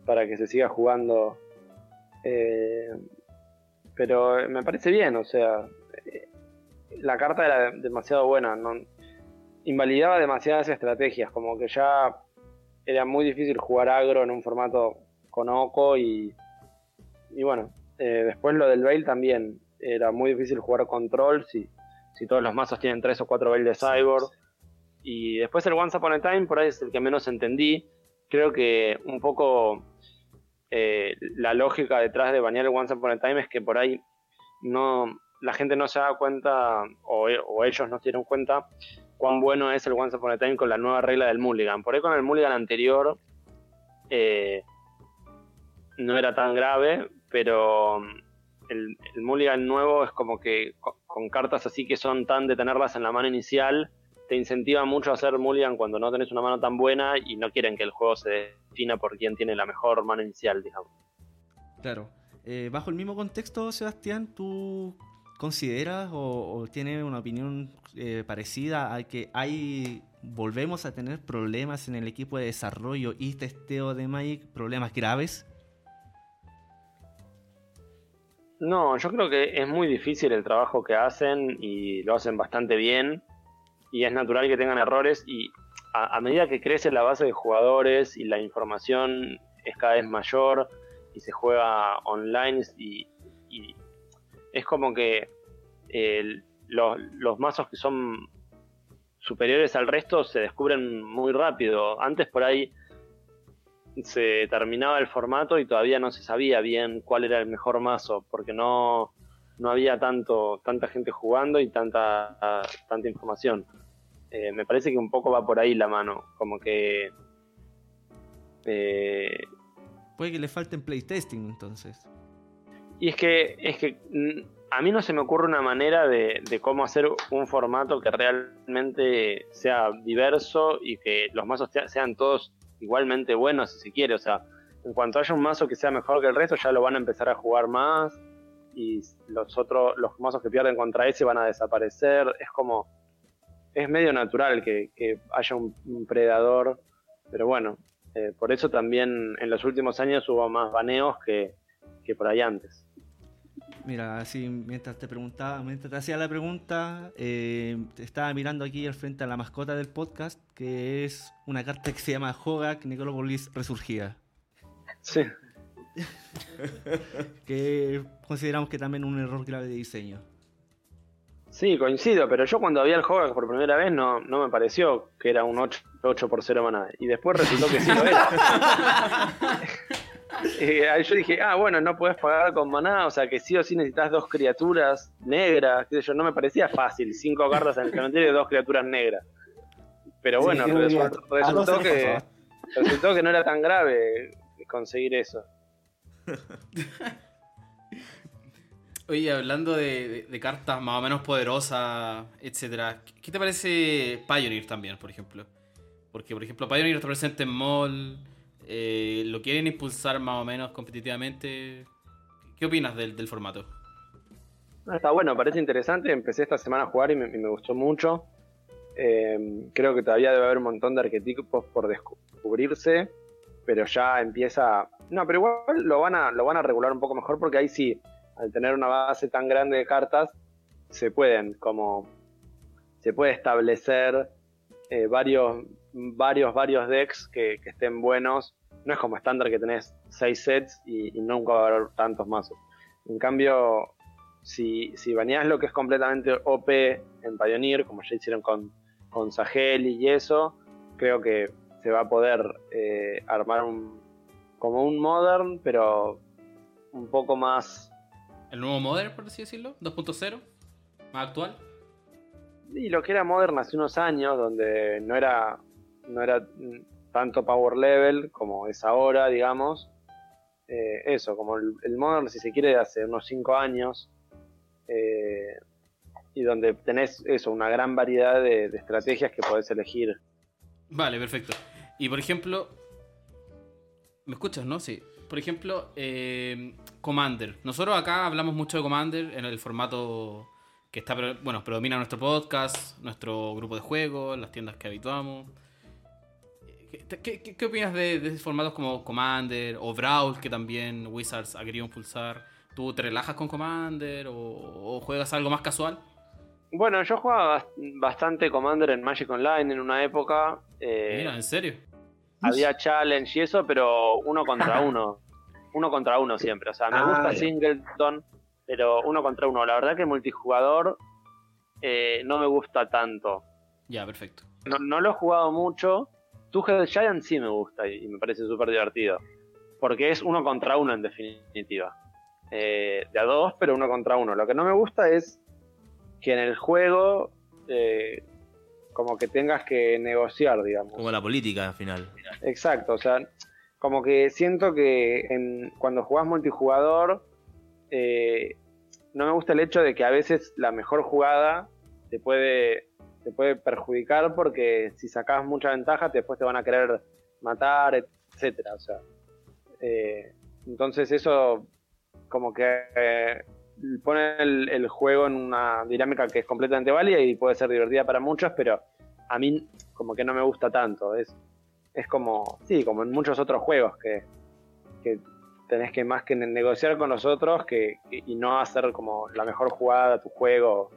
para que se siga jugando. Eh, pero me parece bien, o sea, eh, la carta era demasiado buena. No, invalidaba demasiadas estrategias, como que ya era muy difícil jugar agro en un formato con Oko y, y bueno, eh, después lo del Veil también, era muy difícil jugar control si, si todos los mazos tienen tres o cuatro Veil de Cyborg. Y después el Once Upon a Time, por ahí es el que menos entendí. Creo que un poco eh, la lógica detrás de banear el Once Upon a Time es que por ahí no la gente no se da cuenta o, o ellos no se dieron cuenta cuán bueno es el Once Upon a Time con la nueva regla del Mulligan. Por ahí con el Mulligan anterior eh, no era tan grave, pero el, el Mulligan nuevo es como que con, con cartas así que son tan de tenerlas en la mano inicial, te incentiva mucho a hacer Mulligan cuando no tenés una mano tan buena y no quieren que el juego se defina por quién tiene la mejor mano inicial, digamos. Claro. Eh, bajo el mismo contexto, Sebastián, ¿tú consideras o, o tienes una opinión eh, parecida a que hay volvemos a tener problemas en el equipo de desarrollo y testeo de Magic, problemas graves? No, yo creo que es muy difícil el trabajo que hacen y lo hacen bastante bien y es natural que tengan errores y a, medida que crece la base de jugadores y la información es cada vez mayor y se juega online y es como que eh, los, los mazos que son superiores al resto se descubren muy rápido. Antes por ahí se terminaba el formato y todavía no se sabía bien cuál era el mejor mazo, porque no, no había tanto, tanta gente jugando y tanta, tanta información. Eh, me parece que un poco va por ahí la mano, como que... eh, Puede que le falten playtesting entonces. Y es que, es que mm, a mí no se me ocurre una manera de, de cómo hacer un formato que realmente sea diverso y que los mazos sean todos igualmente buenos si se quiere. O sea, en cuanto haya un mazo que sea mejor que el resto, ya lo van a empezar a jugar más y los otros, los mazos que pierden contra ese van a desaparecer. Es como, es medio natural que, que haya un, un predador, pero bueno, eh, por eso también en los últimos años hubo más baneos que, que por ahí antes. Mira, así mientras te preguntaba, mientras te hacía la pregunta, eh, estaba mirando aquí al frente a la mascota del podcast, que es una carta que se llama Hogak Necropolis Resurgida, Sí. que consideramos que también un error grave de diseño. Sí, coincido, pero yo cuando vi el juego por primera vez no, no me pareció que era un 8, 8 por 0 maná. Y después resultó que sí lo era. Eh, ahí yo dije, ah, bueno, no puedes pagar con maná, o sea que sí o sí necesitas dos criaturas negras. qué sé yo, no me parecía fácil, cinco cartas en el cementerio y dos criaturas negras. Pero bueno, sí, resultó, les que, resultó que no era tan grave conseguir eso. Oye, hablando de, de- de cartas más o menos poderosas, etcétera, ¿qué- ¿qué te parece Pioneer también, por ejemplo? Porque, por ejemplo, Pioneer está presente en Mall, eh, lo quieren impulsar más o menos competitivamente. ¿Qué opinas del, formato? Está bueno, parece interesante. Empecé esta semana a jugar y me, y me gustó mucho. Eh, creo que todavía debe haber un montón de arquetipos por descubrirse, pero ya empieza. No, pero igual lo van a, lo van a regular un poco mejor porque ahí sí, al tener una base tan grande de cartas, se pueden como se puede establecer eh, varios, varios, varios decks que, estén buenos. No es como estándar que tenés seis sets y, nunca va a haber tantos mazos. En cambio, si, si baneás lo que es completamente OP en Pioneer, como ya hicieron con, con Saheli y eso, creo que se va a poder eh, armar un como un Modern, pero un poco más ¿El nuevo Modern, por así decirlo? ¿2.0? ¿Más actual? Y lo que era Modern hace unos años, donde no era, no era tanto power level como es ahora, digamos. Eh, eso, como el, Modern, si se quiere, de hace unos 5 años. eh, y donde tenés eso, una gran variedad de, de estrategias que podés elegir. Vale, perfecto. Y por ejemplo, ¿me escuchas, no? Sí. Por ejemplo, eh, Commander. Nosotros acá hablamos mucho de Commander en el formato que está, bueno, predomina nuestro podcast, nuestro grupo de juegos, las tiendas que habituamos. ¿Qué, qué- opinas de, de formatos como Commander o Brawl, que también Wizards ha querido impulsar? ¿Tú te relajas con Commander o, o juegas algo más casual? Bueno, yo jugaba bast- bastante Commander en Magic Online en una época. eh, Mira, ¿en serio? había challenge y eso, pero uno contra uno. Uno contra uno siempre. O sea, me Ah, gusta. Singleton, pero uno contra uno. La verdad que multijugador eh, no me gusta tanto. Ya, perfecto. No, no lo he jugado mucho. Two Headed Giant sí me gusta y, y me parece súper divertido. Porque es uno contra uno en definitiva. Eh, de a dos, pero uno contra uno. Lo que no me gusta es que en el juego eh, como que tengas que negociar, digamos. Como la política al final. Exacto, o sea, como que siento que en, cuando jugás multijugador, eh, no me gusta el hecho de que a veces la mejor jugada te puede, te puede perjudicar porque si sacás mucha ventaja, después te van a querer matar, etcétera. O sea, eh, entonces eso como que eh, pone el, juego en una dinámica que es completamente válida y puede ser divertida para muchos, pero a mí como que no me gusta tanto. Es, es como, sí, como en muchos otros juegos que tenés que más que negociar con los otros que, y no hacer como la mejor jugada a tu juego.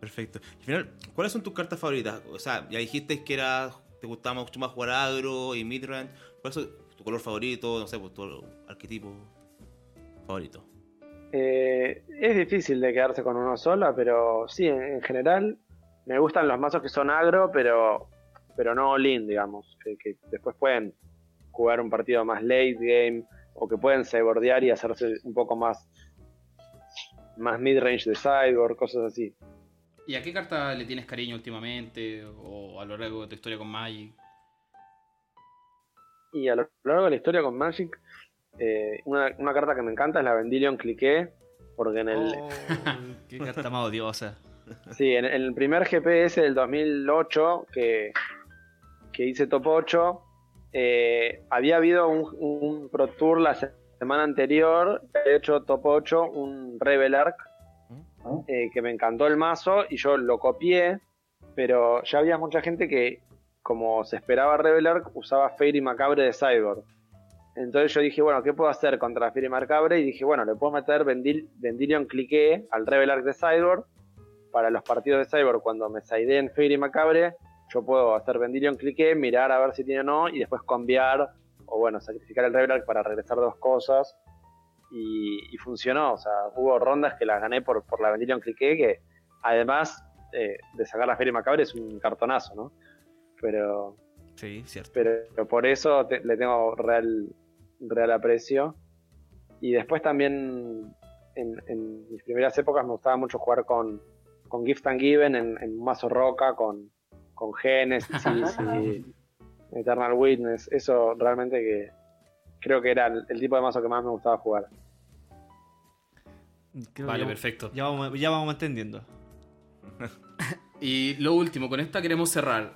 Perfecto. Al final, ¿cuáles son tus cartas favoritas? O sea, ya dijiste que era, te gustaba mucho más jugar agro y midrange. ¿Cuál es tu color favorito? No sé, pues, tu arquetipo favorito. Eh, es difícil de quedarse con uno sola, pero sí, en, en general me gustan los mazos que son agro, pero, pero no all-in, digamos, que, que después pueden jugar un partido más late game o que pueden cybordear y hacerse un poco más, más mid-range de sideboard, cosas así. ¿Y a qué carta le tienes cariño últimamente o a lo largo de tu historia con Magic? Y a lo largo de la historia con Magic, eh, una, una carta que me encanta es la Vendilion Cliqué, porque en el, Oh, qué carta más odiosa. Sí, en, en el primer GPS del 2008 que, que hice top 8, eh, había habido un, un Pro Tour la se- semana anterior, he hecho top 8, un Rebel Arc, eh, que me encantó el mazo y yo lo copié, pero ya había mucha gente que, como se esperaba Rebel Arc, usaba Fairy Macabre de Cyborg. Entonces yo dije, bueno, ¿qué puedo hacer contra Fairy Macabre? Y dije, bueno, le puedo meter Vendil, Vendilion Cliqué al Rebel Arc de Cyborg para los partidos de Cyborg, cuando me en Fairy Macabre, yo puedo hacer Vendilion clique, mirar a ver si tiene o no, y después cambiar, o bueno, sacrificar el Rebel para regresar dos cosas. Y, y funcionó, o sea, hubo rondas que las gané por, por la Vendilion clique, que además eh, de sacar la Fairy Macabre es un cartonazo, ¿no? Pero, Sí, cierto. pero por eso te- le tengo real, real aprecio. Y después también en, en mis primeras épocas me gustaba mucho jugar con, con Gift and Given en, en mazo roca, con, con Genesis y Eternal Witness. Eso realmente que creo que era el, el tipo de mazo que más me gustaba jugar. Creo Vale, ya- perfecto. Ya vamos, ya vamos entendiendo. Y lo último, con esta queremos cerrar.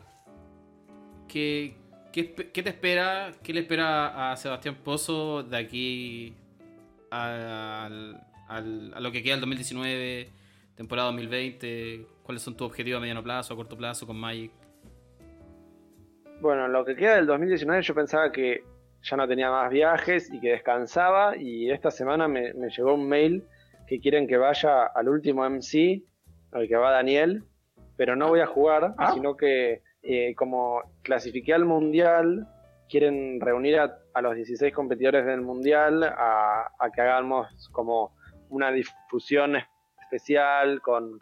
¿Qué, qué, qué te espera? ¿Qué le espera a Sebastián Pozo de aquí al- al- a lo que queda el 2019, temporada 2020? ¿Cuáles son tus objetivos a mediano plazo, a corto plazo con Magic? Bueno, lo que queda del 2019 yo pensaba que ya no tenía más viajes y que descansaba y esta semana me, me llegó un mail que quieren que vaya al último MC, al que va Daniel, pero no voy a jugar, sino que eh, como clasifiqué al Mundial, quieren reunir a, a los 16 competidores del Mundial a, a que hagamos como una difusión especial con,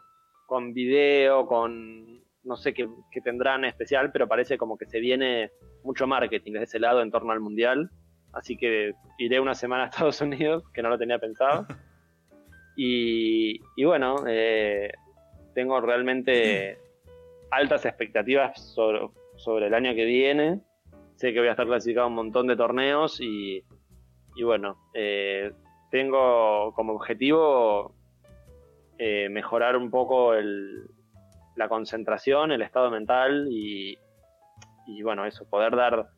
con video, con no sé qué, qué tendrán especial, pero parece como que se viene mucho marketing de ese lado en torno al Mundial. Así que iré una semana a Estados Unidos, que no lo tenía pensado. Y, y bueno, eh, tengo realmente altas expectativas sobre, sobre el año que viene. Sé que voy a estar clasificado a un montón de torneos y, y bueno, eh, tengo como objetivo eh, mejorar un poco el, la concentración, el estado mental y, y bueno, eso, poder dar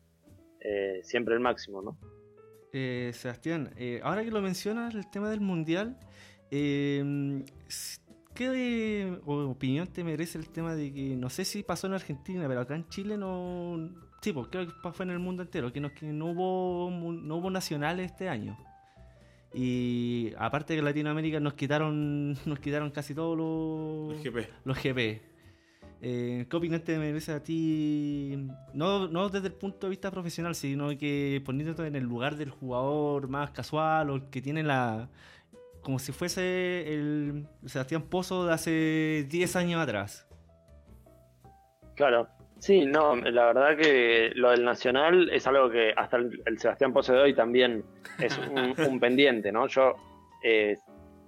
eh, siempre el máximo, ¿no? Eh, Sebastián, eh, ahora que lo mencionas, el tema del mundial, s- ¿qué opinión te merece el tema de que no sé si pasó en Argentina, pero acá en Chile no. Sí, pues creo que fue en el mundo entero, que no, que no hubo no hubo nacionales este año. Y aparte que en Latinoamérica nos quitaron nos quitaron casi todos los, El GP. los GP. Eh, ¿Qué opinión te merece a ti? No, no desde el punto de vista profesional, sino que poniéndote en el lugar del jugador más casual o el que tiene la. como si fuese el Sebastián Pozo de hace 10 años atrás. Claro. Sí, no, la verdad que lo del Nacional es algo que hasta el, el Sebastián Pose de hoy también es un, un pendiente, ¿no? Yo eh,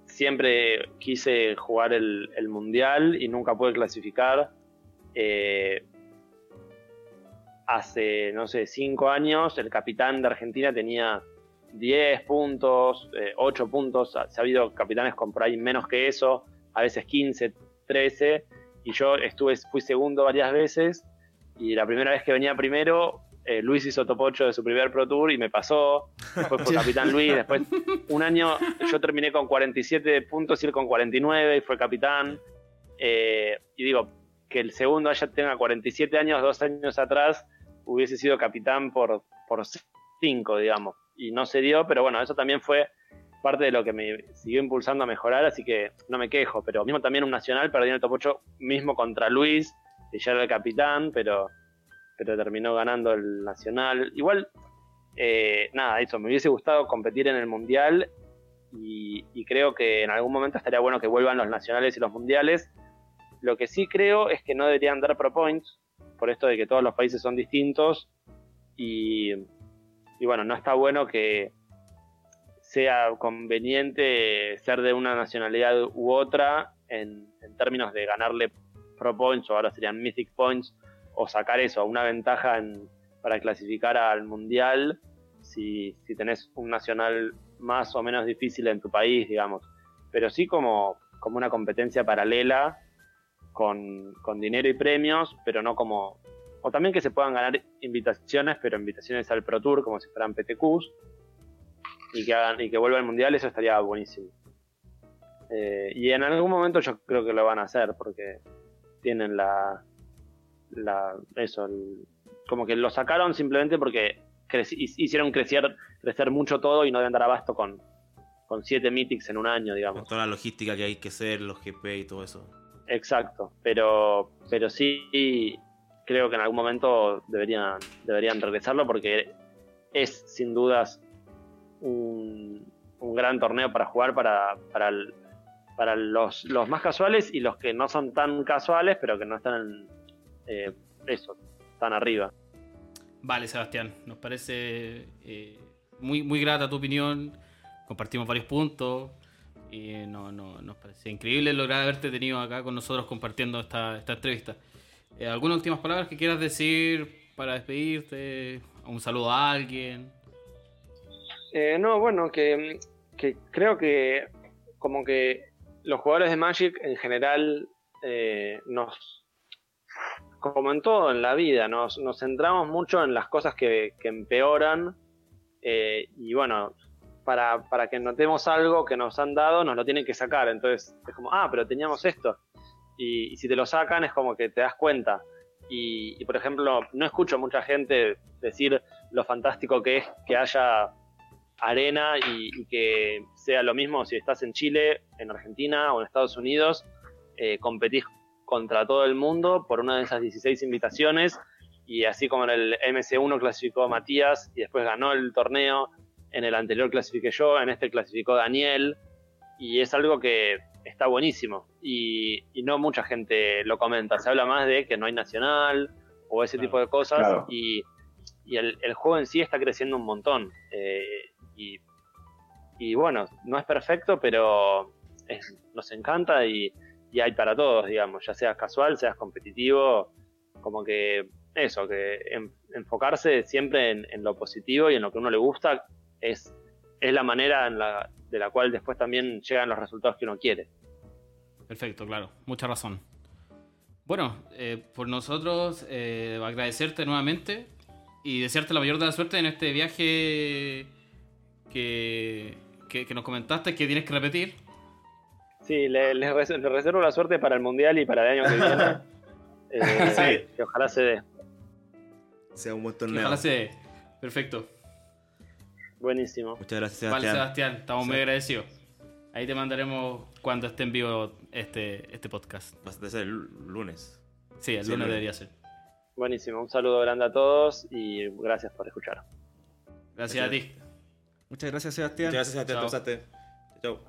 siempre quise jugar el, el Mundial y nunca pude clasificar. Eh, hace, no sé, cinco años el capitán de Argentina tenía 10 puntos, eh, 8 puntos, ha, se ha habido capitanes con por ahí menos que eso, a veces 15, 13, y yo estuve, fui segundo varias veces, y la primera vez que venía primero, eh, Luis hizo top 8 de su primer Pro Tour y me pasó, después fue capitán Luis, después un año yo terminé con 47 puntos y él con 49 y fue capitán, eh, y digo, que el segundo ya tenga 47 años, dos años atrás, hubiese sido capitán por, por 5, digamos. Y no se dio, pero bueno, eso también fue parte de lo que me siguió impulsando a mejorar, así que no me quejo. Pero mismo también un nacional, perdí en el top 8 mismo contra Luis, que ya era el capitán, pero, pero terminó ganando el nacional. Igual, eh, nada, eso, me hubiese gustado competir en el mundial y, creo que en algún momento estaría bueno que vuelvan los nacionales y los mundiales. Lo que sí creo es que no deberían dar pro points, por esto de que todos los países son distintos y, y bueno, no está bueno que sea conveniente ser de una nacionalidad u otra en, en términos de ganarle pro points o ahora serían mythic points o sacar eso, una ventaja en- para clasificar al mundial si, si tenés un nacional más o menos difícil en tu país, digamos. Pero sí como, como una competencia paralela con, con dinero y premios, pero no como... O también que se puedan ganar invitaciones, pero invitaciones al Pro Tour como si fueran PTQs y que hagan y que vuelva al mundial, eso estaría buenísimo. Eh, y en algún momento yo creo que lo van a hacer porque tienen la, la eso, el- como que lo sacaron simplemente porque creci- hicieron crecer, crecer mucho todo y no deben dar abasto con, con siete mythics en un año, Con digamos. toda la logística que hay que hacer, los GP y todo eso. Exacto, pero, pero sí creo que en algún momento deberían, deberían regresarlo porque es sin dudas un, un gran torneo para jugar para, para, el- para los, los más casuales y los que no son tan casuales, pero que no están eh, eso, tan arriba. Vale, Sebastián, nos parece eh, muy, muy grata tu opinión. Compartimos varios puntos. Y no, no, nos parece increíble lograr haberte tenido acá con nosotros compartiendo esta, esta entrevista. Eh, ¿Algunas últimas palabras que quieras decir para despedirte? ¿Un saludo a alguien? Eh, no, bueno, que, que creo que como que los jugadores de Magic en general eh, nos, como en todo en la vida, nos, centramos mucho en las cosas que, empeoran eh, y bueno, para, para que notemos algo que nos han dado, nos lo tienen que sacar. Entonces es como, ah, pero teníamos esto. Y, si te lo sacan es como que te das cuenta. Y, y, por ejemplo, no escucho mucha gente decir lo fantástico que es que haya arena y, y que sea lo mismo si estás en Chile, en Argentina o en Estados Unidos, eh, competís contra todo el mundo por una de esas 16 invitaciones. Y así como en el MC1 clasificó Matías y después ganó el torneo, en el anterior clasifiqué yo, en este clasificó Daniel. Y es algo que está buenísimo. Y, y no mucha gente lo comenta, se habla más de que no hay nacional o ese Claro. tipo de cosas. Claro. y, y el, el juego en sí está creciendo un montón. Eh, y, bueno, no es perfecto pero nos encanta y, hay para todos, digamos, ya seas casual, seas competitivo, como que eso, que en- enfocarse siempre en, lo positivo y en lo que a uno le gusta es, es la manera de la cual después también llegan los resultados que uno quiere. Perfecto, claro, mucha razón. Bueno, eh, por nosotros eh, agradecerte nuevamente y desearte la mayor de la suerte en este viaje que, que, que nos comentaste que tienes que repetir. Sí, le, le res- le reservo la suerte para el Mundial y para el año que viene. Eh, Sí. Que ojalá se dé. Sea un buen torneo. Ojalá se dé. Perfecto. Buenísimo. Muchas gracias, Vale, Sebastián. Sebastián, estamos muy agradecidos. Ahí te mandaremos cuando esté en vivo este, este podcast. Va a ser el lunes. Sí, el Sí, lunes lunes. debería ser. Buenísimo. Un saludo grande a todos y gracias por escuchar. Gracias a ti. Muchas gracias, Sebastián. Muchas gracias, Sebastián. Chao. Chao.